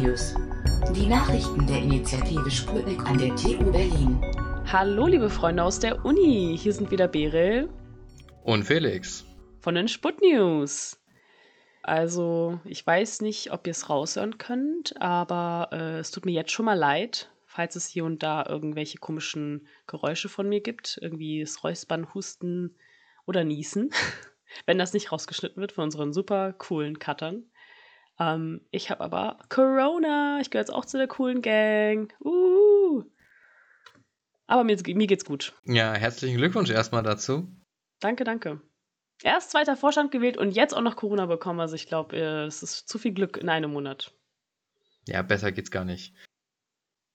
News. Die Nachrichten der Initiative Sputnik an der TU Berlin. Hallo, liebe Freunde aus der Uni. Hier sind wieder Berel. Und Felix. Von den Sputnews. Also, ich weiß nicht, ob ihr es raushören könnt, aber äh, es tut mir jetzt schon mal leid, falls es hier und da irgendwelche komischen Geräusche von mir gibt. Irgendwie das Räuspern, Husten oder Niesen. Wenn das nicht rausgeschnitten wird von unseren super coolen Cuttern. Ähm, ich habe aber Corona. Ich gehöre jetzt auch zu der coolen Gang. Uh. Aber mir, mir geht's gut. Ja, herzlichen Glückwunsch erstmal dazu. Danke, danke. Erst zweiter Vorstand gewählt und jetzt auch noch Corona bekommen. Also ich glaube, es ist zu viel Glück in einem Monat. Ja, besser geht's gar nicht.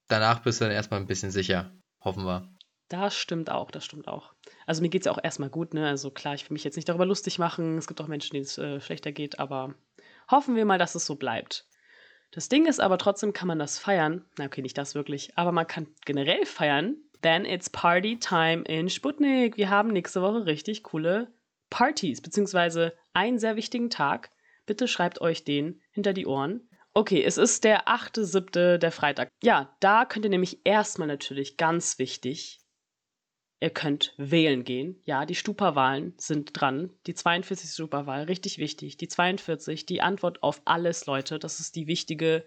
Danach bist du dann erstmal ein bisschen sicher. Hoffen wir. Das stimmt auch, das stimmt auch. Also mir geht's ja auch erstmal gut, ne? Also klar, ich will mich jetzt nicht darüber lustig machen. Es gibt auch Menschen, denen es äh, schlechter geht, aber Hoffen wir mal, dass es so bleibt. Das Ding ist aber trotzdem kann man das feiern. Na okay, nicht das wirklich, aber man kann generell feiern. Then it's Party Time in Sputnik. Wir haben nächste Woche richtig coole Partys, beziehungsweise einen sehr wichtigen Tag. Bitte schreibt euch den hinter die Ohren. Okay, es ist der 8.7., der Freitag. Ja, da könnt ihr nämlich erstmal natürlich ganz wichtig Ihr könnt wählen gehen. Ja, die Stupa-Wahlen sind dran. Die 42. Stupa-Wahl, richtig wichtig. Die 42, die Antwort auf alles, Leute. Das ist die wichtige,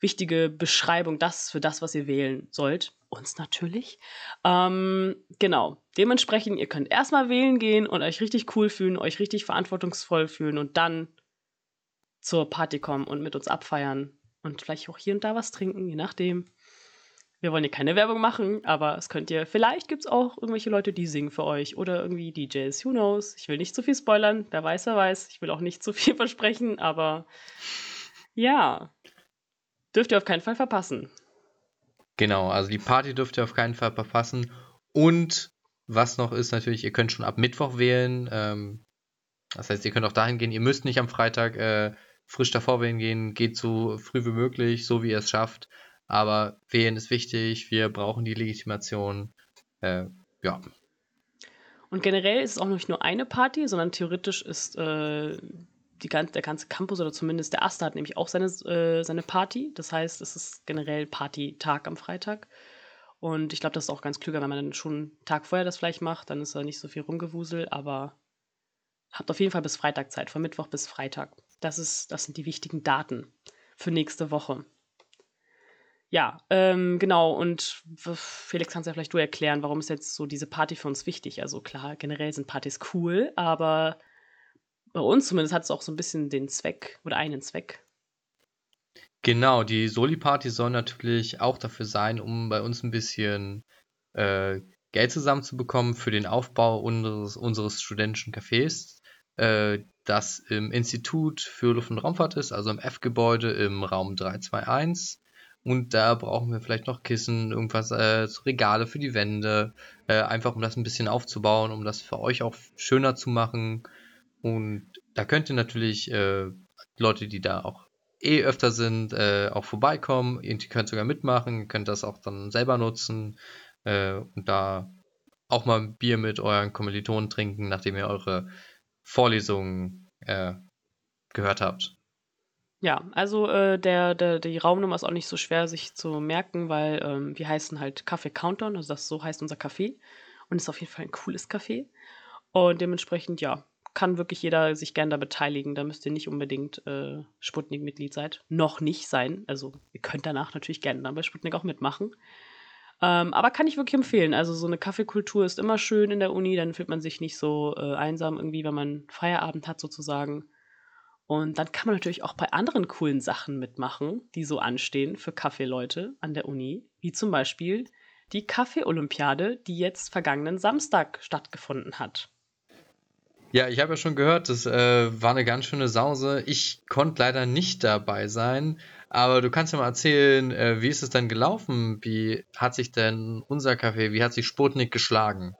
wichtige Beschreibung, das für das, was ihr wählen sollt. Uns natürlich. Ähm, genau. Dementsprechend, ihr könnt erstmal wählen gehen und euch richtig cool fühlen, euch richtig verantwortungsvoll fühlen und dann zur Party kommen und mit uns abfeiern und vielleicht auch hier und da was trinken, je nachdem. Wir wollen hier keine Werbung machen, aber es könnt ihr, vielleicht gibt es auch irgendwelche Leute, die singen für euch oder irgendwie DJs, who knows. Ich will nicht zu viel spoilern, wer weiß, wer weiß. Ich will auch nicht zu viel versprechen, aber ja, dürft ihr auf keinen Fall verpassen. Genau, also die Party dürft ihr auf keinen Fall verpassen. Und was noch ist natürlich, ihr könnt schon ab Mittwoch wählen. Ähm, das heißt, ihr könnt auch dahin gehen. Ihr müsst nicht am Freitag äh, frisch davor wählen gehen. Geht so früh wie möglich, so wie ihr es schafft. Aber wählen ist wichtig, wir brauchen die Legitimation. Äh, ja. Und generell ist es auch nicht nur eine Party, sondern theoretisch ist äh, die, der ganze Campus oder zumindest der Aster hat nämlich auch seine, äh, seine Party. Das heißt, es ist generell Party-Tag am Freitag. Und ich glaube, das ist auch ganz klüger, wenn man dann schon einen Tag vorher das vielleicht macht, dann ist da nicht so viel rumgewusel, aber habt auf jeden Fall bis Freitag Zeit, von Mittwoch bis Freitag. Das, ist, das sind die wichtigen Daten für nächste Woche. Ja, ähm, genau. Und Felix, kannst ja vielleicht du erklären, warum ist jetzt so diese Party für uns wichtig? Also klar, generell sind Partys cool, aber bei uns zumindest hat es auch so ein bisschen den Zweck oder einen Zweck. Genau, die Soli-Party soll natürlich auch dafür sein, um bei uns ein bisschen äh, Geld zusammenzubekommen für den Aufbau unseres, unseres studentischen Cafés, äh, das im Institut für Luft- und Raumfahrt ist, also im F-Gebäude im Raum 321. Und da brauchen wir vielleicht noch Kissen, irgendwas, äh, Regale für die Wände, äh, einfach um das ein bisschen aufzubauen, um das für euch auch schöner zu machen. Und da könnt ihr natürlich äh, Leute, die da auch eh öfter sind, äh, auch vorbeikommen. Ihr könnt sogar mitmachen, könnt das auch dann selber nutzen äh, und da auch mal ein Bier mit euren Kommilitonen trinken, nachdem ihr eure Vorlesungen äh, gehört habt. Ja, also äh, der, der, die Raumnummer ist auch nicht so schwer sich zu merken, weil ähm, wir heißen halt Café Countdown, also das so heißt unser Café und ist auf jeden Fall ein cooles Café. Und dementsprechend, ja, kann wirklich jeder sich gern da beteiligen. Da müsst ihr nicht unbedingt äh, Sputnik-Mitglied seid. Noch nicht sein. Also ihr könnt danach natürlich gerne dann bei Sputnik auch mitmachen. Ähm, aber kann ich wirklich empfehlen. Also so eine Kaffeekultur ist immer schön in der Uni, dann fühlt man sich nicht so äh, einsam irgendwie, wenn man Feierabend hat sozusagen. Und dann kann man natürlich auch bei anderen coolen Sachen mitmachen, die so anstehen für Kaffeeleute an der Uni, wie zum Beispiel die Kaffee-Olympiade, die jetzt vergangenen Samstag stattgefunden hat. Ja, ich habe ja schon gehört, das äh, war eine ganz schöne Sause. Ich konnte leider nicht dabei sein, aber du kannst ja mal erzählen, äh, wie ist es denn gelaufen? Wie hat sich denn unser Kaffee, wie hat sich Sputnik geschlagen?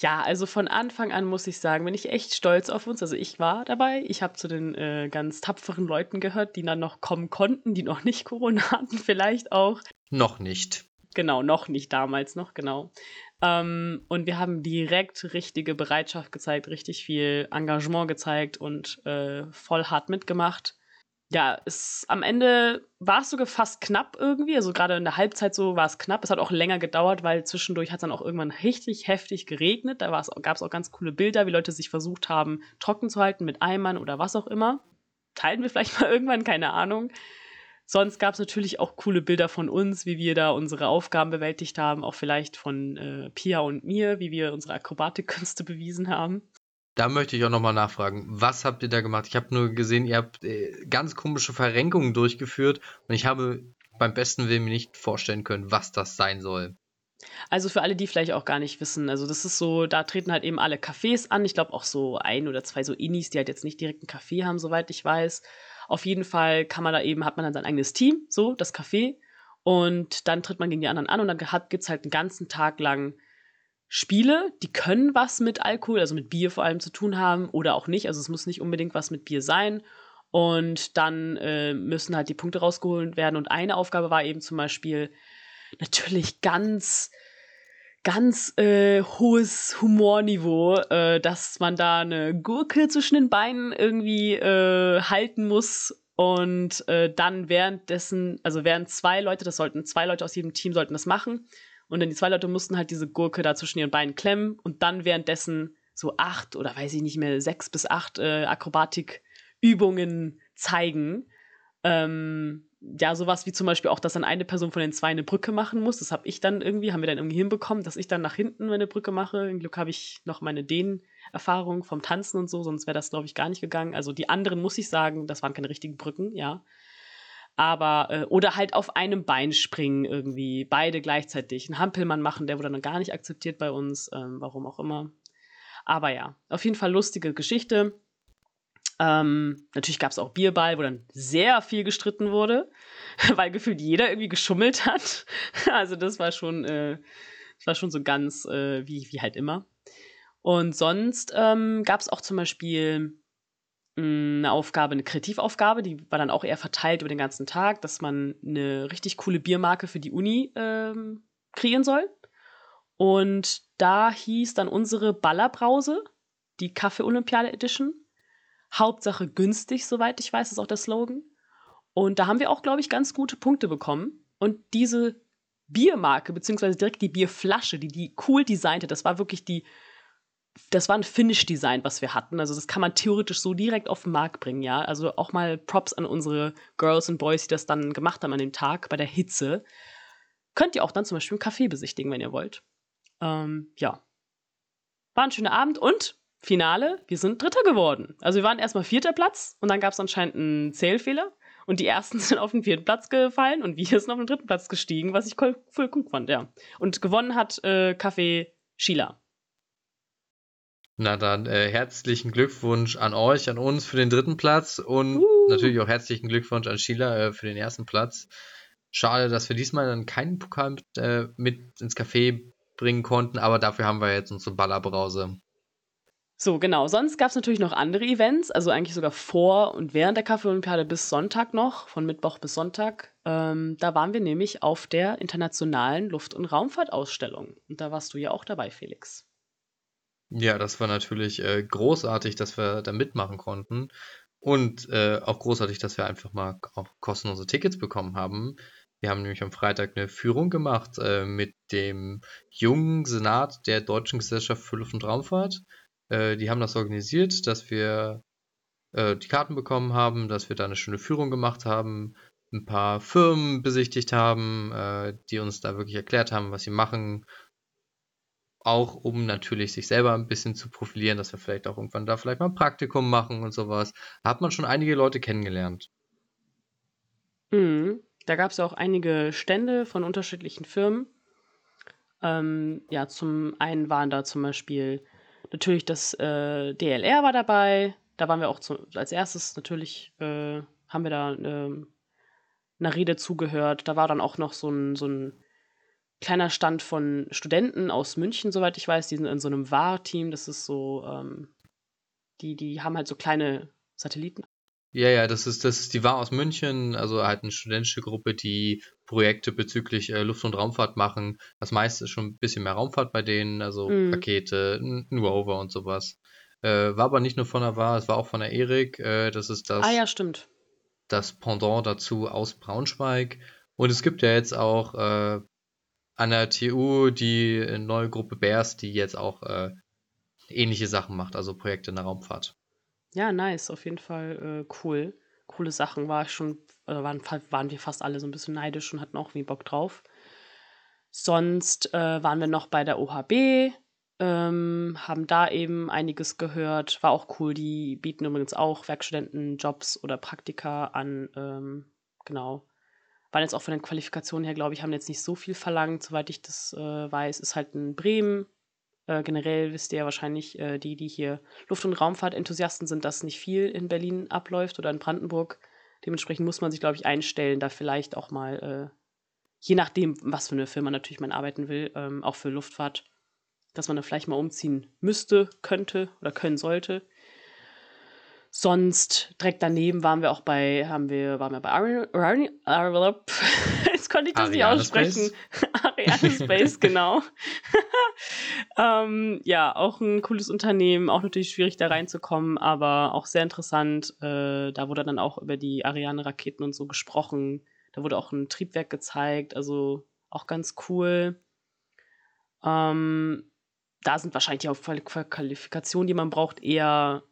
Ja, also von Anfang an muss ich sagen, bin ich echt stolz auf uns. Also ich war dabei. Ich habe zu den äh, ganz tapferen Leuten gehört, die dann noch kommen konnten, die noch nicht Corona hatten, vielleicht auch. Noch nicht. Genau, noch nicht damals noch, genau. Ähm, und wir haben direkt richtige Bereitschaft gezeigt, richtig viel Engagement gezeigt und äh, voll hart mitgemacht. Ja, es, am Ende war es sogar fast knapp irgendwie. Also gerade in der Halbzeit so war es knapp. Es hat auch länger gedauert, weil zwischendurch hat es dann auch irgendwann richtig heftig geregnet. Da gab es auch ganz coole Bilder, wie Leute sich versucht haben, trocken zu halten mit Eimern oder was auch immer. Teilen wir vielleicht mal irgendwann, keine Ahnung. Sonst gab es natürlich auch coole Bilder von uns, wie wir da unsere Aufgaben bewältigt haben. Auch vielleicht von äh, Pia und mir, wie wir unsere Akrobatikkünste bewiesen haben. Da möchte ich auch nochmal nachfragen. Was habt ihr da gemacht? Ich habe nur gesehen, ihr habt äh, ganz komische Verrenkungen durchgeführt und ich habe beim besten Willen mir nicht vorstellen können, was das sein soll. Also für alle, die vielleicht auch gar nicht wissen, also das ist so, da treten halt eben alle Cafés an. Ich glaube auch so ein oder zwei so Inis, die halt jetzt nicht direkt einen Café haben, soweit ich weiß. Auf jeden Fall kann man da eben, hat man dann sein eigenes Team, so, das Café. Und dann tritt man gegen die anderen an und dann gibt es halt einen ganzen Tag lang Spiele, die können was mit Alkohol, also mit Bier vor allem zu tun haben oder auch nicht. Also es muss nicht unbedingt was mit Bier sein. Und dann äh, müssen halt die Punkte rausgeholt werden. Und eine Aufgabe war eben zum Beispiel natürlich ganz, ganz äh, hohes Humorniveau, äh, dass man da eine Gurke zwischen den Beinen irgendwie äh, halten muss. Und äh, dann währenddessen, also während zwei Leute, das sollten zwei Leute aus jedem Team sollten das machen und dann die zwei Leute mussten halt diese Gurke da zwischen ihren Beinen klemmen und dann währenddessen so acht oder weiß ich nicht mehr, sechs bis acht äh, Akrobatikübungen zeigen. Ähm, ja, sowas wie zum Beispiel auch, dass dann eine Person von den zwei eine Brücke machen muss. Das habe ich dann irgendwie, haben wir dann irgendwie hinbekommen, dass ich dann nach hinten meine Brücke mache. Im Glück habe ich noch meine Dehn-Erfahrung vom Tanzen und so, sonst wäre das, glaube ich, gar nicht gegangen. Also die anderen, muss ich sagen, das waren keine richtigen Brücken, ja. Aber, äh, oder halt auf einem Bein springen irgendwie, beide gleichzeitig. Ein Hampelmann machen, der wurde dann gar nicht akzeptiert bei uns, ähm, warum auch immer. Aber ja, auf jeden Fall lustige Geschichte. Ähm, natürlich gab es auch Bierball, wo dann sehr viel gestritten wurde, weil gefühlt jeder irgendwie geschummelt hat. also das war schon, äh, das war schon so ganz äh, wie, wie halt immer. Und sonst ähm, gab es auch zum Beispiel eine Aufgabe, eine Kreativaufgabe, die war dann auch eher verteilt über den ganzen Tag, dass man eine richtig coole Biermarke für die Uni ähm, kreieren soll. Und da hieß dann unsere Ballerbrause, die Kaffee-Olympiade Edition. Hauptsache günstig, soweit ich weiß, ist auch der Slogan. Und da haben wir auch, glaube ich, ganz gute Punkte bekommen. Und diese Biermarke, beziehungsweise direkt die Bierflasche, die die cool designte, das war wirklich die das war ein Finish-Design, was wir hatten. Also das kann man theoretisch so direkt auf den Markt bringen, ja. Also auch mal Props an unsere Girls und Boys, die das dann gemacht haben an dem Tag bei der Hitze. Könnt ihr auch dann zum Beispiel im Café besichtigen, wenn ihr wollt. Ähm, ja. War ein schöner Abend und Finale, wir sind Dritter geworden. Also wir waren erstmal vierter Platz und dann gab es anscheinend einen Zählfehler. Und die ersten sind auf den vierten Platz gefallen und wir sind auf den dritten Platz gestiegen, was ich voll cool fand, ja. Und gewonnen hat äh, Café Sheila. Na dann äh, herzlichen Glückwunsch an euch, an uns für den dritten Platz und uh. natürlich auch herzlichen Glückwunsch an Sheila äh, für den ersten Platz. Schade, dass wir diesmal dann keinen Pokal mit, äh, mit ins Café bringen konnten, aber dafür haben wir jetzt unsere Ballerbrause. So, genau. Sonst gab es natürlich noch andere Events, also eigentlich sogar vor und während der Kaffee-Olympiade bis Sonntag noch, von Mittwoch bis Sonntag. Ähm, da waren wir nämlich auf der internationalen Luft- und Raumfahrtausstellung. Und da warst du ja auch dabei, Felix. Ja, das war natürlich äh, großartig, dass wir da mitmachen konnten. Und äh, auch großartig, dass wir einfach mal auch kostenlose Tickets bekommen haben. Wir haben nämlich am Freitag eine Führung gemacht äh, mit dem jungen Senat der Deutschen Gesellschaft für Luft- und Raumfahrt. Äh, die haben das organisiert, dass wir äh, die Karten bekommen haben, dass wir da eine schöne Führung gemacht haben, ein paar Firmen besichtigt haben, äh, die uns da wirklich erklärt haben, was sie machen, auch um natürlich sich selber ein bisschen zu profilieren, dass wir vielleicht auch irgendwann da vielleicht mal ein Praktikum machen und sowas. Da hat man schon einige Leute kennengelernt. Mhm. Da gab es auch einige Stände von unterschiedlichen Firmen. Ähm, ja, zum einen waren da zum Beispiel natürlich das äh, DLR war dabei. Da waren wir auch zu, als erstes natürlich, äh, haben wir da äh, einer Rede zugehört. Da war dann auch noch so ein, so ein kleiner Stand von Studenten aus München, soweit ich weiß. Die sind in so einem WAR-Team. Das ist so, ähm, die, die haben halt so kleine Satelliten. Ja, ja, das ist, das ist die WAR aus München, also halt eine studentische Gruppe, die Projekte bezüglich äh, Luft- und Raumfahrt machen. Das meiste ist schon ein bisschen mehr Raumfahrt bei denen, also mm. Rakete, ein Rover und sowas. Äh, war aber nicht nur von der WAR, es war auch von der Erik. Äh, das ist das. Ah ja, stimmt. das Pendant dazu aus Braunschweig. Und es gibt ja jetzt auch äh, an der TU die neue Gruppe Bears, die jetzt auch äh, ähnliche Sachen macht, also Projekte in der Raumfahrt. Ja, nice, auf jeden Fall äh, cool. Coole Sachen war schon, äh, waren, waren wir fast alle so ein bisschen neidisch und hatten auch wie Bock drauf. Sonst äh, waren wir noch bei der OHB, ähm, haben da eben einiges gehört. War auch cool. Die bieten übrigens auch Werkstudentenjobs oder Praktika an. Ähm, genau. Waren jetzt auch von den Qualifikationen her, glaube ich, haben jetzt nicht so viel verlangt, soweit ich das äh, weiß. Ist halt in Bremen. Äh, generell wisst ihr ja wahrscheinlich, äh, die, die hier Luft- und Raumfahrt-Enthusiasten sind, dass nicht viel in Berlin abläuft oder in Brandenburg. Dementsprechend muss man sich, glaube ich, einstellen, da vielleicht auch mal, äh, je nachdem, was für eine Firma natürlich man arbeiten will, ähm, auch für Luftfahrt, dass man da vielleicht mal umziehen müsste, könnte oder können sollte. Sonst direkt daneben waren wir auch bei, haben wir, waren wir bei Ariane, Ariane, jetzt konnte ich das nicht aussprechen. Ariane Space, genau. ähm, ja, auch ein cooles Unternehmen, auch natürlich schwierig da reinzukommen, aber auch sehr interessant. Äh, da wurde dann auch über die Ariane-Raketen und so gesprochen. Da wurde auch ein Triebwerk gezeigt, also auch ganz cool. Ähm, da sind wahrscheinlich die Qualifikationen, die man braucht, eher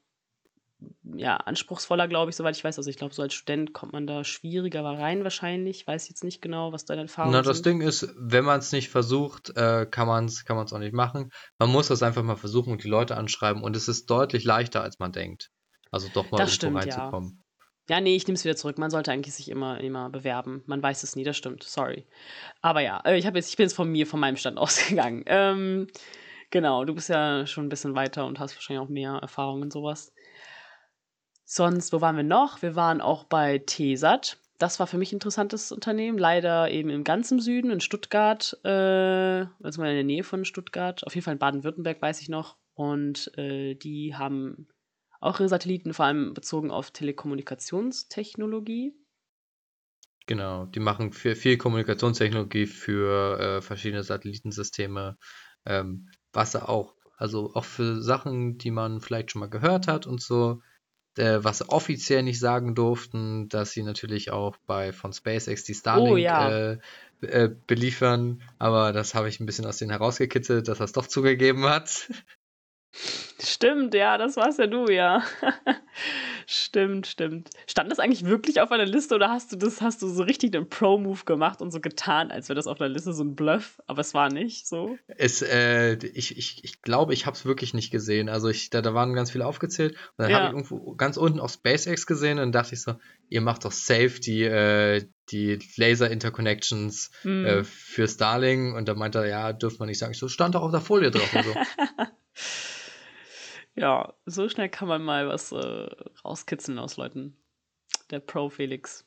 ja, anspruchsvoller, glaube ich, soweit ich weiß. Also ich glaube, so als Student kommt man da schwieriger rein wahrscheinlich. Ich weiß jetzt nicht genau, was deine Erfahrungen sind. Na, das Ding ist, wenn man es nicht versucht, äh, kann man es kann auch nicht machen. Man muss das einfach mal versuchen und die Leute anschreiben und es ist deutlich leichter, als man denkt. Also doch mal das irgendwo stimmt, reinzukommen. Ja. ja, nee, ich nehme es wieder zurück. Man sollte eigentlich sich immer, immer bewerben. Man weiß es nie, das stimmt. Sorry. Aber ja, äh, ich, jetzt, ich bin jetzt von mir, von meinem Stand ausgegangen. Ähm, genau, du bist ja schon ein bisschen weiter und hast wahrscheinlich auch mehr Erfahrung in sowas. Sonst, wo waren wir noch? Wir waren auch bei TESAT. Das war für mich ein interessantes Unternehmen. Leider eben im ganzen Süden, in Stuttgart, äh, also mal in der Nähe von Stuttgart. Auf jeden Fall in Baden-Württemberg, weiß ich noch. Und äh, die haben auch ihre Satelliten, vor allem bezogen auf Telekommunikationstechnologie. Genau, die machen viel, viel Kommunikationstechnologie für äh, verschiedene Satellitensysteme, ähm, was auch, also auch für Sachen, die man vielleicht schon mal gehört hat und so, äh, was sie offiziell nicht sagen durften, dass sie natürlich auch bei von SpaceX die Starlink Oh ja. äh, äh, beliefern, aber das habe ich ein bisschen aus denen herausgekitzelt, dass er es doch zugegeben hat. Stimmt, ja, das warst ja du, ja. stimmt, stimmt. Stand das eigentlich wirklich auf einer Liste oder hast du das, hast du so richtig den Pro-Move gemacht und so getan, als wäre das auf einer Liste so ein Bluff, aber es war nicht so? Es, äh, ich, ich, ich glaube, ich habe es wirklich nicht gesehen. Also ich, da, da waren ganz viele aufgezählt und dann Ja. habe ich irgendwo ganz unten auf SpaceX gesehen und dann dachte ich so, ihr macht doch safe die, äh, die Laser-Interconnections Hm. äh, für Starlink und da meinte er, ja, dürfte man nicht sagen. Ich so, stand doch auf der Folie drauf und so. Ja, so schnell kann man mal was äh, rauskitzeln aus Leuten. Der Pro Felix.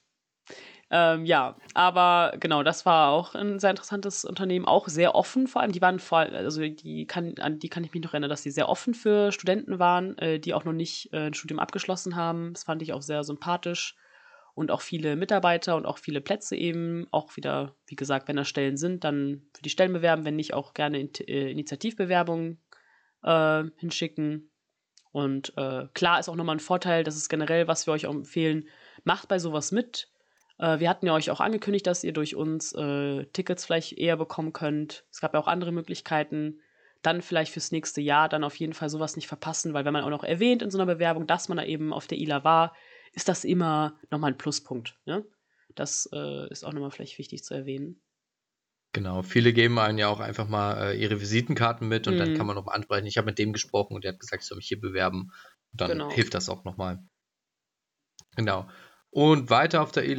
Ähm, ja, aber genau, das war auch ein sehr interessantes Unternehmen, auch sehr offen vor allem. Die waren vor allem, also die kann, an die kann ich mich noch erinnern, dass die sehr offen für Studenten waren, äh, die auch noch nicht äh, ein Studium abgeschlossen haben. Das fand ich auch sehr sympathisch. Und auch viele Mitarbeiter und auch viele Plätze eben. Auch wieder, wie gesagt, wenn da Stellen sind, dann für die Stellen bewerben, wenn nicht, auch gerne in, äh, Initiativbewerbungen äh, hinschicken. Und äh, klar ist auch nochmal ein Vorteil, das ist generell, was wir euch auch empfehlen, macht bei sowas mit. Äh, wir hatten ja euch auch angekündigt, dass ihr durch uns äh, Tickets vielleicht eher bekommen könnt. Es gab ja auch andere Möglichkeiten. Dann vielleicht fürs nächste Jahr dann auf jeden Fall sowas nicht verpassen, weil wenn man auch noch erwähnt in so einer Bewerbung, dass man da eben auf der ILA war, ist das immer nochmal ein Pluspunkt. Ne? Das äh, ist auch nochmal vielleicht wichtig zu erwähnen. Genau, viele geben einen ja auch einfach mal äh, ihre Visitenkarten mit und dann Mhm. kann man noch mal ansprechen. Ich habe mit dem gesprochen und der hat gesagt, ich soll mich hier bewerben. Und dann Genau. hilft das auch nochmal. Genau. Und weiter auf der wir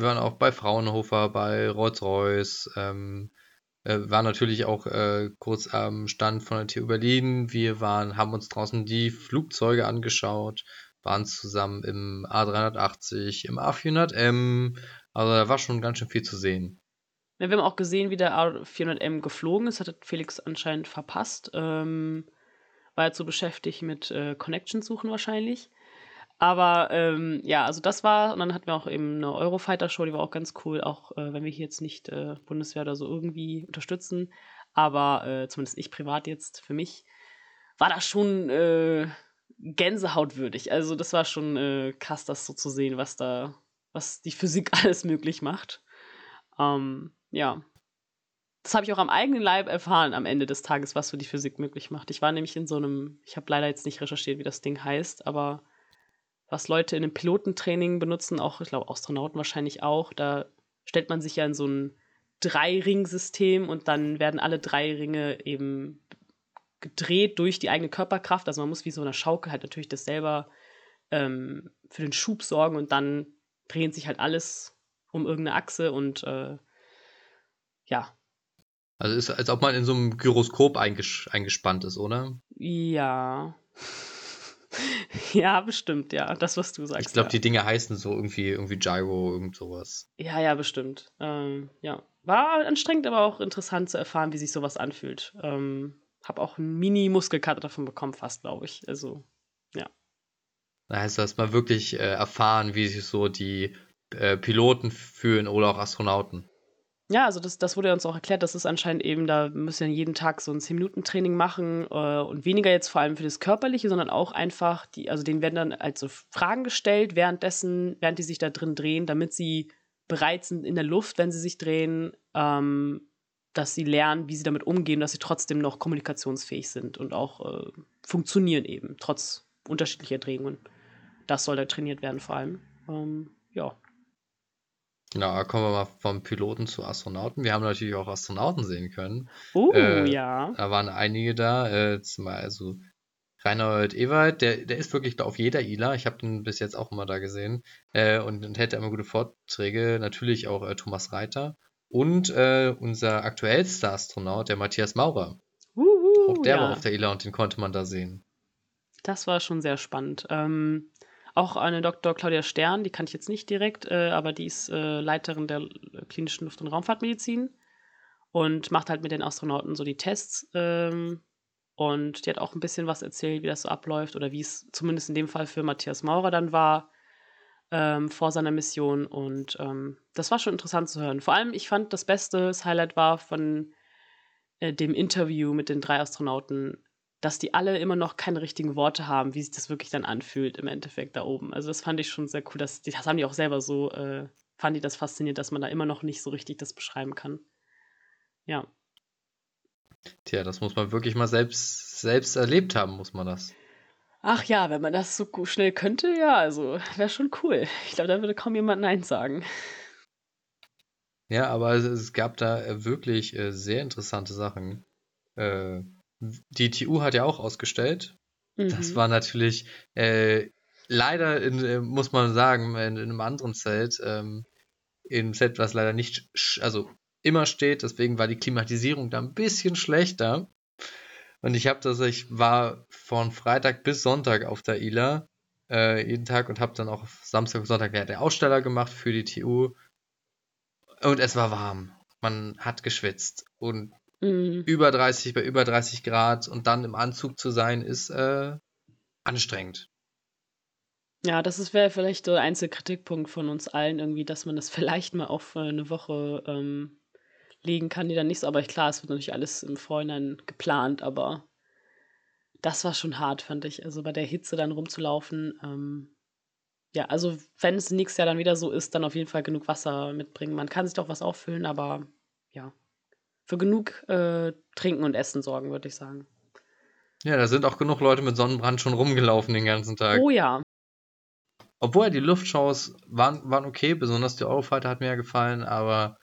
waren auch bei Fraunhofer, bei Rolls-Royce, ähm, äh, waren natürlich auch äh, kurz am Stand von der TU Berlin. Wir waren, haben uns draußen die Flugzeuge angeschaut, waren zusammen im A380, im A400M. Also da war schon ganz schön viel zu sehen. Ja, wir haben auch gesehen, wie der A400M geflogen ist. Hat Felix anscheinend verpasst. Ähm, war jetzt so beschäftigt mit äh, Connections suchen wahrscheinlich. Aber ähm, ja, also das war, und dann hatten wir auch eben eine Eurofighter-Show, die war auch ganz cool, auch äh, wenn wir hier jetzt nicht äh, Bundeswehr oder so irgendwie unterstützen. Aber äh, zumindest ich privat jetzt für mich, war das schon äh, gänsehautwürdig. Also das war schon äh, krass, das so zu sehen, was da was die Physik alles möglich macht. Ähm, ja. Das habe ich auch am eigenen Leib erfahren am Ende des Tages, was so die Physik möglich macht. Ich war nämlich in so einem, ich habe leider jetzt nicht recherchiert, wie das Ding heißt, aber was Leute in einem Pilotentraining benutzen, auch, ich glaube, Astronauten wahrscheinlich auch, da stellt man sich ja in so ein Drei-Ring-System und dann werden alle drei Ringe eben gedreht durch die eigene Körperkraft. Also man muss wie so eine Schaukel halt natürlich das selber ähm, für den Schub sorgen und dann drehen sich halt alles um irgendeine Achse und äh, ja. Also ist, als ob man in so einem Gyroskop einges eingespannt ist, oder? Ja. ja, bestimmt, ja. Das, was du sagst. Ich glaube, ja. die Dinge heißen so irgendwie, irgendwie Gyro, irgend sowas. Ja, ja, bestimmt. Ähm, ja. War anstrengend, aber auch interessant zu erfahren, wie sich sowas anfühlt. Ähm, hab auch einen Mini-Muskelkater davon bekommen, fast, glaube ich. Also, ja. Da heißt das mal wirklich äh, erfahren, wie sich so die äh, Piloten fühlen oder auch Astronauten. Ja, also das, das wurde uns auch erklärt, das ist anscheinend eben, da müssen wir jeden Tag so ein 10-Minuten-Training machen äh, und weniger jetzt vor allem für das Körperliche, sondern auch einfach, die, also denen werden dann halt so Fragen gestellt, währenddessen, während die sich da drin drehen, damit sie bereit sind in der Luft, wenn sie sich drehen, ähm, dass sie lernen, wie sie damit umgehen, dass sie trotzdem noch kommunikationsfähig sind und auch äh, funktionieren eben, trotz unterschiedlicher Drehungen. Das soll da trainiert werden vor allem. Ähm, ja. Genau, kommen wir mal vom Piloten zu Astronauten. Wir haben natürlich auch Astronauten sehen können. Oh, Äh, ja. Da waren einige da, äh, zum also Reinhold Ewald, der, der ist wirklich da auf jeder ILA. Ich habe den bis jetzt auch immer da gesehen. Äh, und, und hätte immer gute Vorträge. Natürlich auch äh, Thomas Reiter. Und äh, unser aktuellster Astronaut, der Matthias Maurer. Uhu, Auch der ja. war auf der ILA und den konnte man da sehen. Das war schon sehr spannend. Ähm, auch eine Dr. Claudia Stern, die kann ich jetzt nicht direkt, äh, aber die ist äh, Leiterin der äh, klinischen Luft- und Raumfahrtmedizin und macht halt mit den Astronauten so die Tests. Ähm, und die hat auch ein bisschen was erzählt, wie das so abläuft oder wie es zumindest in dem Fall für Matthias Maurer dann war ähm, vor seiner Mission. Und ähm, das war schon interessant zu hören. Vor allem, ich fand das Beste, das Highlight war von äh, dem Interview mit den drei Astronauten, dass die alle immer noch keine richtigen Worte haben, wie sich das wirklich dann anfühlt im Endeffekt da oben. Also das fand ich schon sehr cool. Dass, die- das haben die auch selber so, äh, fand die das faszinierend, dass man da immer noch nicht so richtig das beschreiben kann. Ja. Tja, das muss man wirklich mal selbst, selbst erlebt haben, muss man das. Ach ja, wenn man das so schnell könnte, ja, also wäre schon cool. Ich glaube, da würde kaum jemand Nein sagen. Ja, aber es, es gab da äh, wirklich äh, sehr interessante Sachen. Äh, die TU hat ja auch ausgestellt. Das Mhm. war natürlich äh, leider, in, äh, muss man sagen, in, in einem anderen Zelt, ähm, in einem Zelt, was leider nicht, also immer steht, deswegen war die Klimatisierung da ein bisschen schlechter. Und ich habe das, ich war von Freitag bis Sonntag auf der ILA, äh, jeden Tag und habe dann auch Samstag und Sonntag ja, der Aussteller gemacht für die TU. Und es war warm. Man hat geschwitzt. Und Mhm. über 30, bei über 30 Grad und dann im Anzug zu sein, ist äh, anstrengend. Ja, das ist wäre vielleicht der einzige Kritikpunkt von uns allen irgendwie, dass man das vielleicht mal auf äh, eine Woche ähm, legen kann, die dann nicht so. Aber klar, es wird natürlich alles im Vorhinein geplant, aber das war schon hart, fand ich. Also bei der Hitze dann rumzulaufen. Ähm, ja, also wenn es nächstes Jahr dann wieder so ist, dann auf jeden Fall genug Wasser mitbringen. Man kann sich doch was auffüllen, aber ja, für genug äh, Trinken und Essen sorgen, würde ich sagen. Ja, da sind auch genug Leute mit Sonnenbrand schon rumgelaufen den ganzen Tag. Oh ja. Obwohl die Luftshows waren, waren okay, besonders die Eurofighter hat mir ja gefallen, aber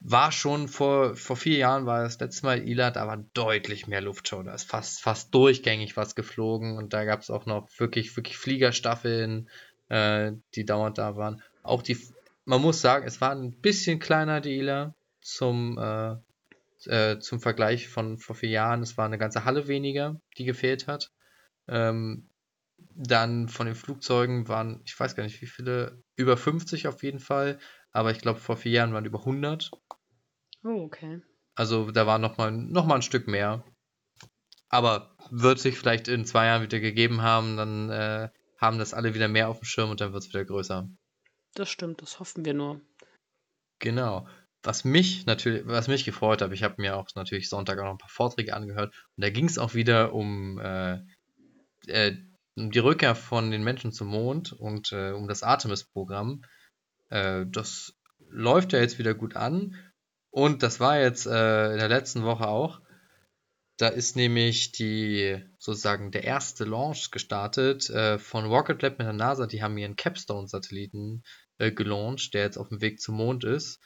war schon vor, vor vier Jahren war das letzte Mal ILA, da war deutlich mehr Luftshow. Da ist fast, fast durchgängig was geflogen und da gab es auch noch wirklich, wirklich Fliegerstaffeln, äh, die dauernd da waren. Auch die, man muss sagen, es war ein bisschen kleiner, die ILA, zum, äh, äh, zum Vergleich von vor vier Jahren. Es war eine ganze Halle weniger, die gefehlt hat. Ähm, dann von den Flugzeugen waren, ich weiß gar nicht wie viele, über 50 auf jeden Fall, aber ich glaube vor vier Jahren waren über 100. Oh, okay. Also da war noch mal, noch mal ein Stück mehr. Aber wird sich vielleicht in zwei Jahren wieder gegeben haben, dann äh, haben das alle wieder mehr auf dem Schirm und dann wird es wieder größer. Das stimmt, das hoffen wir nur. Genau. Was mich natürlich, was mich gefreut hat, ich habe mir auch natürlich Sonntag auch noch ein paar Vorträge angehört und da ging es auch wieder um äh, äh, um die Rückkehr von den Menschen zum Mond und äh, um das Artemis-Programm. Äh, das läuft ja jetzt wieder gut an. Und das war jetzt äh, in der letzten Woche auch. Da ist nämlich die sozusagen der erste Launch gestartet äh, von Rocket Lab mit der NASA. Die haben ihren Capstone-Satelliten äh, gelauncht, der jetzt auf dem Weg zum Mond ist.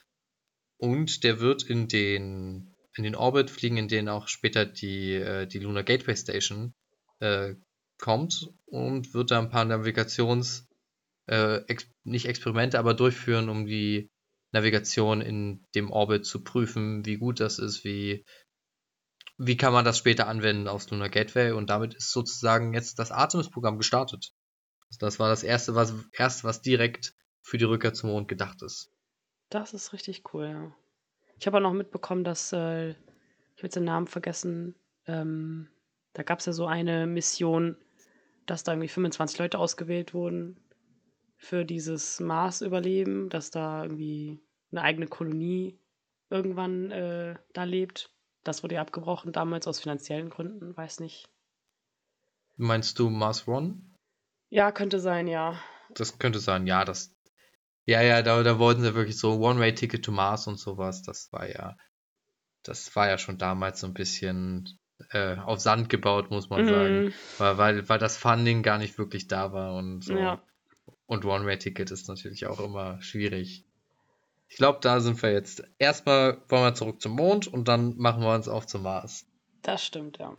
Und der wird in den in den Orbit fliegen, in den auch später die, äh, die Lunar Gateway Station äh, kommt und wird da ein paar Navigations, äh, ex nicht Experimente, aber durchführen, um die Navigation in dem Orbit zu prüfen, wie gut das ist, wie, wie kann man das später anwenden aufs Lunar Gateway und damit ist sozusagen jetzt das Artemis-Programm gestartet. Also das war das erste was, erste, was direkt für die Rückkehr zum Mond gedacht ist. Das ist richtig cool, ja. Ich habe auch noch mitbekommen, dass, äh, ich habe jetzt den Namen vergessen, ähm, da gab es ja so eine Mission, dass da irgendwie 25 Leute ausgewählt wurden für dieses Mars-Überleben, dass da irgendwie eine eigene Kolonie irgendwann äh, da lebt. Das wurde ja abgebrochen damals aus finanziellen Gründen, weiß nicht. Meinst du Mars One? Ja, könnte sein, ja. Das könnte sein, ja, das. Ja, ja, da, da wollten sie wirklich so One-Way-Ticket to Mars und sowas. Das war ja, das war ja schon damals so ein bisschen äh, auf Sand gebaut, muss man Mhm. sagen. Weil, weil, weil das Funding gar nicht wirklich da war und so. Ja. Und One-Way-Ticket ist natürlich auch immer schwierig. Ich glaube, da sind wir jetzt. Erstmal wollen wir zurück zum Mond und dann machen wir uns auf zum Mars. Das stimmt, ja.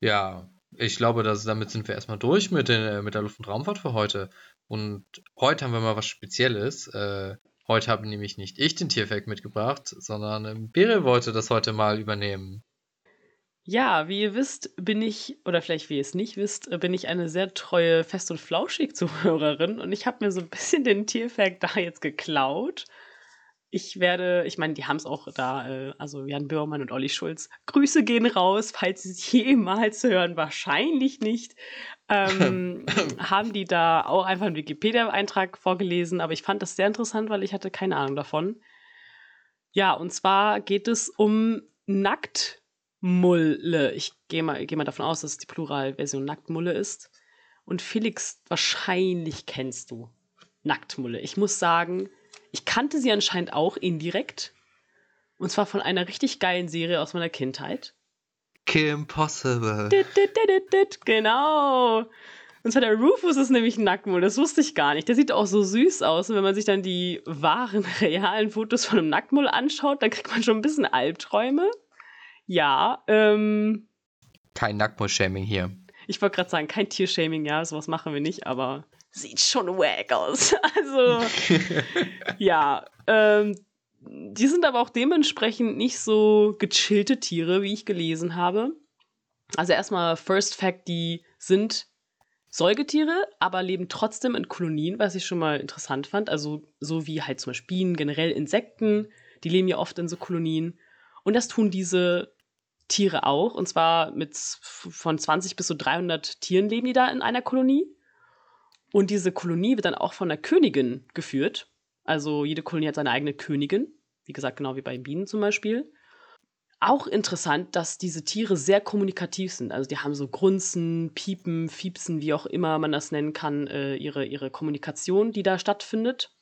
Ja, ich glaube, dass, damit sind wir erstmal durch mit, den, äh, mit der Luft- und Raumfahrt für heute. Und heute haben wir mal was Spezielles. Äh, heute habe nämlich nicht ich den Tierfact mitgebracht, sondern ähm, Bere wollte das heute mal übernehmen. Ja, wie ihr wisst, bin ich, oder vielleicht wie ihr es nicht wisst, äh, bin ich eine sehr treue Fest- und Flauschig-Zuhörerin und ich habe mir so ein bisschen den Tierfact da jetzt geklaut. Ich werde, ich meine, die haben es auch da, äh, also Jan Böhmermann und Olli Schulz. Grüße gehen raus, falls sie es jemals hören, wahrscheinlich nicht. Ähm, haben die da auch einfach einen Wikipedia-Eintrag vorgelesen, aber ich fand das sehr interessant, weil ich hatte keine Ahnung davon. Ja, und zwar geht es um Nacktmulle. Ich gehe mal, geh mal davon aus, dass es die Pluralversion Nacktmulle ist. Und Felix, wahrscheinlich kennst du Nacktmulle. Ich muss sagen, ich kannte sie anscheinend auch indirekt. Und zwar von einer richtig geilen Serie aus meiner Kindheit. Kim Possible. Dit, dit, dit, dit, dit, Genau. Und zwar der Rufus ist nämlich ein Nacktmull. Das wusste ich gar nicht. Der sieht auch so süß aus. Und wenn man sich dann die wahren, realen Fotos von einem Nacktmull anschaut, dann kriegt man schon ein bisschen Albträume. Ja, ähm, Kein Nacktmull-Shaming hier. ich wollte gerade sagen, kein Tiershaming, ja, sowas machen wir nicht, aber sieht schon wack aus. Also, ja, ähm, die sind aber auch dementsprechend nicht so gechillte Tiere, wie ich gelesen habe. Also erstmal First Fact, die sind Säugetiere, aber leben trotzdem in Kolonien, was ich schon mal interessant fand. Also so wie halt zum Beispiel Bienen, generell Insekten, die leben ja oft in so Kolonien. Und das tun diese Tiere auch. Und zwar mit von 20 bis so 300 Tieren leben die da in einer Kolonie. Und diese Kolonie wird dann auch von der Königin geführt. Also jede Kolonie hat seine eigene Königin. Wie gesagt, genau wie bei Bienen zum Beispiel. Auch interessant, dass diese Tiere sehr kommunikativ sind. Also die haben so Grunzen, Piepen, Fiepsen, wie auch immer man das nennen kann, äh, ihre, ihre Kommunikation, die da stattfindet.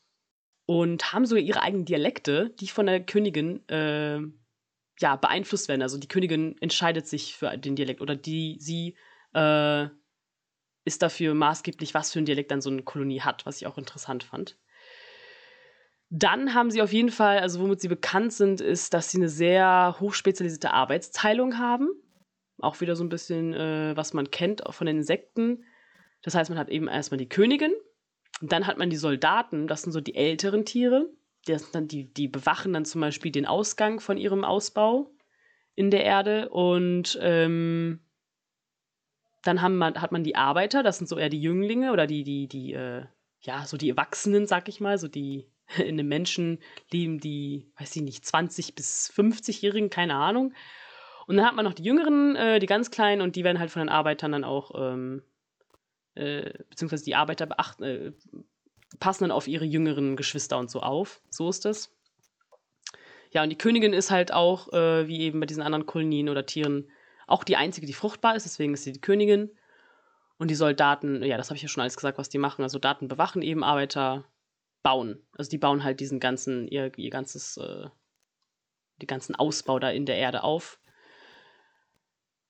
Und haben sogar ihre eigenen Dialekte, die von der Königin äh, ja, beeinflusst werden. Also die Königin entscheidet sich für den Dialekt oder die, sie äh, ist dafür maßgeblich, was für ein Dialekt dann so eine Kolonie hat, was ich auch interessant fand. Dann haben sie auf jeden Fall, also womit sie bekannt sind, ist, dass sie eine sehr hochspezialisierte Arbeitsteilung haben. Auch wieder so ein bisschen, äh, was man kennt von den Insekten. Das heißt, man hat eben erstmal die Königin, dann hat man die Soldaten, das sind so die älteren Tiere. Das dann die, die bewachen dann zum Beispiel den Ausgang von ihrem Ausbau in der Erde. Und ähm, dann haben man, hat man die Arbeiter, das sind so eher die Jünglinge oder die, die, die, äh, ja, so die Erwachsenen, sag ich mal, so die in einem Menschen leben, die, weiß ich nicht, 20 bis 50-Jährigen, keine Ahnung. Und dann hat man noch die Jüngeren, äh, die ganz Kleinen, und die werden halt von den Arbeitern dann auch, ähm, äh, beziehungsweise die Arbeiter beachten, äh, passen dann auf ihre jüngeren Geschwister und so auf. So ist das. Ja, und die Königin ist halt auch, äh, wie eben bei diesen anderen Kolonien oder Tieren, auch die einzige, die fruchtbar ist, deswegen ist sie die Königin. Und die Soldaten, ja, das habe ich ja schon alles gesagt, was die machen. Also Soldaten bewachen eben, Arbeiter bauen. Also die bauen halt diesen ganzen, ihr, ihr ganzes, äh, die ganzen Ausbau da in der Erde auf.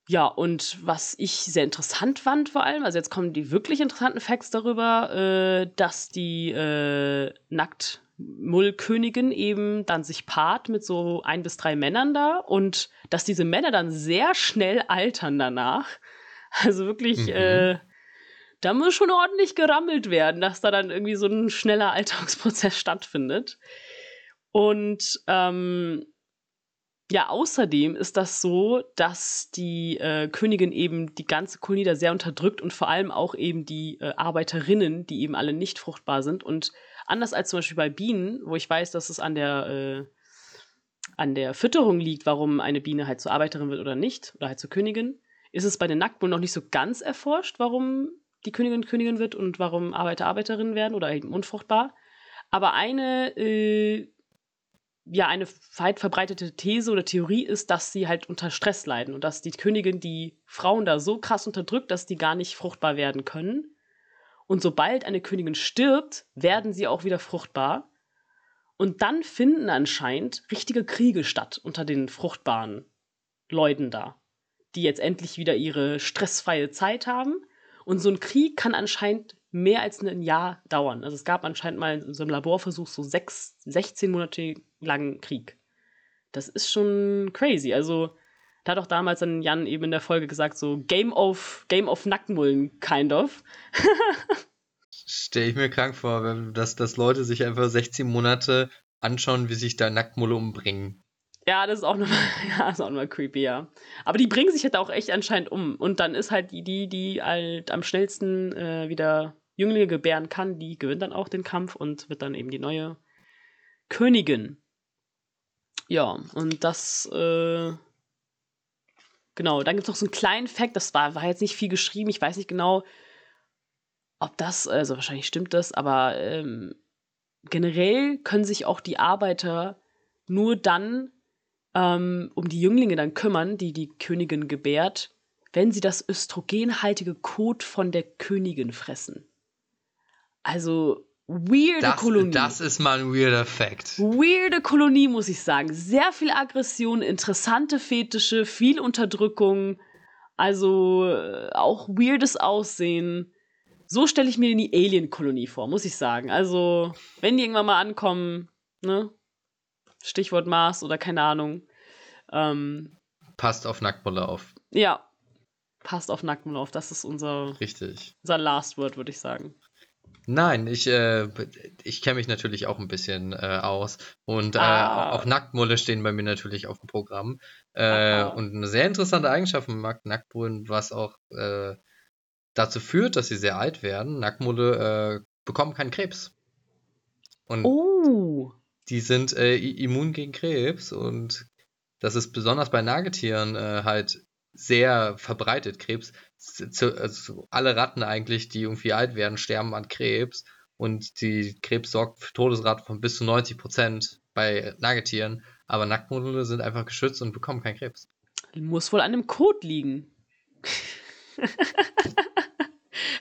Ja, und was ich sehr interessant fand vor allem, also jetzt kommen die wirklich interessanten Facts darüber, äh, dass die äh, Nacktmullkönigin eben dann sich paart mit so ein bis drei Männern da und dass diese Männer dann sehr schnell altern danach. Also wirklich, Mhm. äh, da muss schon ordentlich gerammelt werden, dass da dann irgendwie so ein schneller Alterungsprozess stattfindet. Und ähm, ja, außerdem ist das so, dass die äh, Königin eben die ganze Kolonie da sehr unterdrückt und vor allem auch eben die äh, Arbeiterinnen, die eben alle nicht fruchtbar sind. Und anders als zum Beispiel bei Bienen, wo ich weiß, dass es an der, äh, an der Fütterung liegt, warum eine Biene halt zur Arbeiterin wird oder nicht, oder halt zur Königin, ist es bei den Nacktmullen noch nicht so ganz erforscht, warum die Königin Königin wird und warum Arbeiter Arbeiterinnen werden oder eben unfruchtbar. Aber eine äh, ja, eine weit verbreitete These oder Theorie ist, dass sie halt unter Stress leiden und dass die Königin die Frauen da so krass unterdrückt, dass die gar nicht fruchtbar werden können. Und sobald eine Königin stirbt, werden sie auch wieder fruchtbar. Und dann finden anscheinend richtige Kriege statt unter den fruchtbaren Leuten da, die jetzt endlich wieder ihre stressfreie Zeit haben. Und so ein Krieg kann anscheinend mehr als ein Jahr dauern. Also es gab anscheinend mal in so einem Laborversuch so sechs, 16 Monate langen Krieg. Das ist schon crazy. Also da hat auch damals dann Jan eben in der Folge gesagt, so Game of, Game of Nacktmullen, kind of. Stelle ich mir krank vor, dass, dass Leute sich einfach 16 Monate anschauen, wie sich da Nacktmulle umbringen. Ja, das ist auch nochmal, ja, ist creepy, ja. Aber die bringen sich halt auch echt anscheinend um. Und dann ist halt die, die, die halt am schnellsten äh, wieder Jünglinge gebären kann, die gewinnt dann auch den Kampf und wird dann eben die neue Königin. Ja, und das, äh, genau, dann gibt es noch so einen kleinen Fact, das war, war jetzt nicht viel geschrieben, ich weiß nicht genau, ob das, also wahrscheinlich stimmt das, aber ähm, generell können sich auch die Arbeiter nur dann ähm, um die Jünglinge dann kümmern, die die Königin gebärt, wenn sie das östrogenhaltige Kot von der Königin fressen. Also weirde Das, Kolonie. das ist mal ein weirder Fact. Weirde Kolonie, muss ich sagen. Sehr viel Aggression, interessante Fetische, viel Unterdrückung, also äh, auch weirdes Aussehen. So stelle ich mir die Alien-Kolonie vor, muss ich sagen. Also, wenn die irgendwann mal ankommen, ne? Stichwort Mars oder keine Ahnung. Ähm, Passt auf Nacktmulle auf. ja, passt auf Nacktmull auf. Das ist unser, Richtig. unser Last Word, würde ich sagen. Nein, ich, äh, ich kenne mich natürlich auch ein bisschen äh, aus. Und äh, Ah. auch Nacktmulle stehen bei mir natürlich auf dem Programm. Äh, Aha. und eine sehr interessante Eigenschaft von Nacktmullen, was auch äh, dazu führt, dass sie sehr alt werden. Nacktmulle äh, bekommen keinen Krebs. Und Oh, die sind äh, immun gegen Krebs und das ist besonders bei Nagetieren äh, halt sehr verbreitet. Krebs, also alle Ratten eigentlich, die irgendwie alt werden, sterben an Krebs und die Krebs sorgt für Todesrate von bis zu 90 Prozent bei Nagetieren, aber Nacktmulle sind einfach geschützt und bekommen keinen Krebs. muss wohl an einem Code liegen.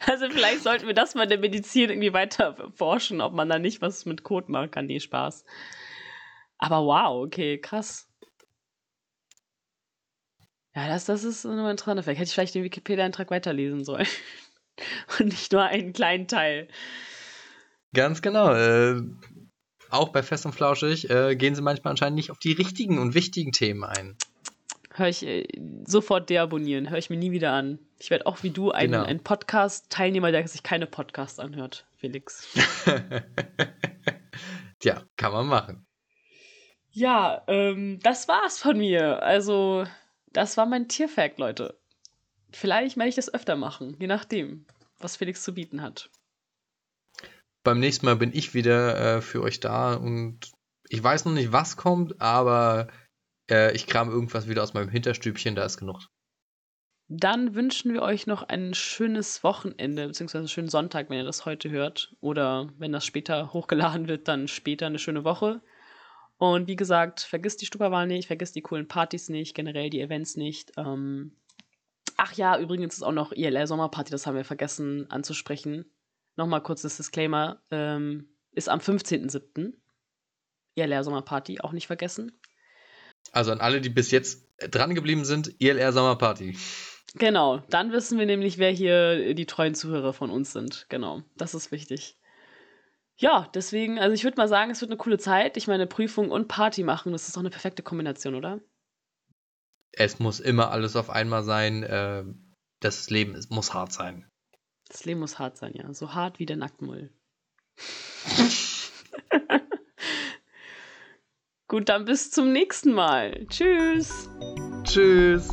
also vielleicht sollten wir das mal in der Medizin irgendwie weiter forschen, ob man da nicht was mit Code machen kann. Nee, Spaß. Aber wow, okay, krass. Ja, das, das ist ein interessanter Fakt. Hätte ich vielleicht den Wikipedia-Eintrag weiterlesen sollen. Und nicht nur einen kleinen Teil. Ganz genau. Äh, auch bei Fest und Flauschig äh, gehen sie manchmal anscheinend nicht auf die richtigen und wichtigen Themen ein. Hör ich äh, sofort deabonnieren. Hör ich mir nie wieder an. Ich werde auch wie du ein, Genau. ein Podcast-Teilnehmer, der sich keine Podcasts anhört, Felix. Tja, kann man machen. Ja, ähm, das war's von mir. Also, das war mein Tierfact, Leute. Vielleicht werde ich das öfter machen, je nachdem, was Felix zu bieten hat. Beim nächsten Mal bin ich wieder äh, für euch da und ich weiß noch nicht, was kommt, aber äh, ich kram irgendwas wieder aus meinem Hinterstübchen, da ist genug. Dann wünschen wir euch noch ein schönes Wochenende, beziehungsweise einen schönen Sonntag, wenn ihr das heute hört. Oder wenn das später hochgeladen wird, dann später eine schöne Woche. Und wie gesagt, vergisst die Stupperwahl nicht, vergisst die coolen Partys nicht, generell die Events nicht. Ähm, Ach ja, übrigens ist auch noch ILR Sommerparty, das haben wir vergessen anzusprechen. Nochmal kurz das Disclaimer. Ähm, ist am 15.07. ILR Sommerparty, auch nicht vergessen. Also an alle, die bis jetzt dran geblieben sind, ILR Sommerparty. Genau, dann wissen wir nämlich, wer hier die treuen Zuhörer von uns sind. Genau, das ist wichtig. Ja, deswegen, also ich würde mal sagen, es wird eine coole Zeit. Ich meine, Prüfung und Party machen, das ist doch eine perfekte Kombination, oder? Es muss immer alles auf einmal sein. Äh, das Leben muss hart sein. Das Leben muss hart sein, ja. So hart wie der Nacktmull. Gut, dann bis zum nächsten Mal. Tschüss. Tschüss.